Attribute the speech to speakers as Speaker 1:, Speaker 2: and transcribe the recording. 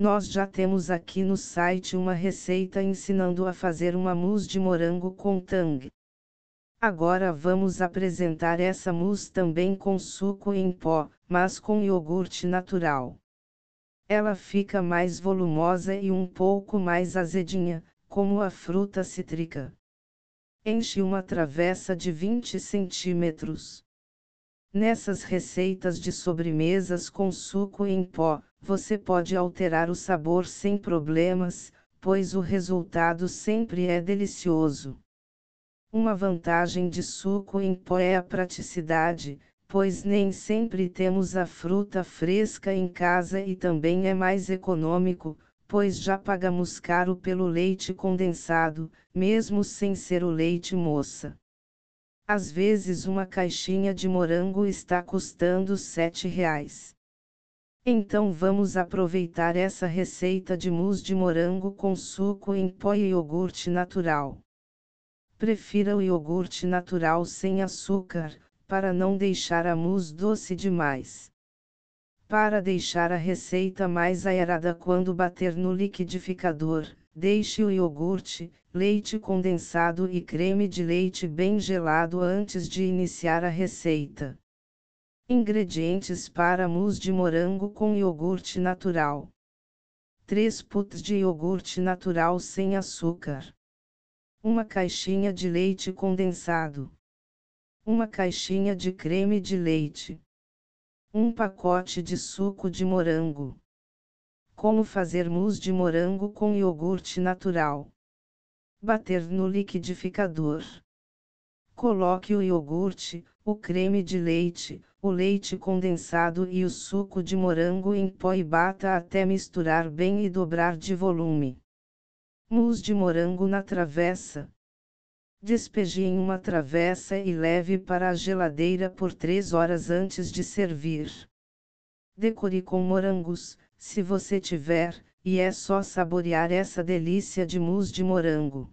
Speaker 1: Nós já temos aqui no site uma receita ensinando a fazer uma mousse de morango com tang. Agora vamos apresentar essa mousse também com suco em pó, mas com iogurte natural. Ela fica mais volumosa e um pouco mais azedinha, como a fruta cítrica. Enche uma travessa de 20 centímetros. Nessas receitas de sobremesas com suco em pó, você pode alterar o sabor sem problemas, pois o resultado sempre é delicioso. Uma vantagem de suco em pó é a praticidade, pois nem sempre temos a fruta fresca em casa e também é mais econômico, pois já pagamos caro pelo leite condensado, mesmo sem ser o leite moça. Às vezes uma caixinha de morango está custando R$ reais. Então vamos aproveitar essa receita de mousse de morango com suco em pó e iogurte natural. Prefira o iogurte natural sem açúcar, para não deixar a mousse doce demais. Para deixar a receita mais aerada quando bater no liquidificador, deixe o iogurte, leite condensado e creme de leite bem gelado antes de iniciar a receita. Ingredientes para mousse de morango com iogurte natural: 3 puts de iogurte natural sem açúcar. Uma caixinha de leite condensado. Uma caixinha de creme de leite. Um pacote de suco de morango. Como fazer mousse de morango com iogurte natural. Bater no liquidificador. Coloque o iogurte, o creme de leite, o leite condensado e o suco de morango em pó e bata até misturar bem e dobrar de volume. Mousse de morango na travessa. Despeje em uma travessa e leve para a geladeira por 3 horas antes de servir. Decore com morangos, se você tiver, e é só saborear essa delícia de mousse de morango.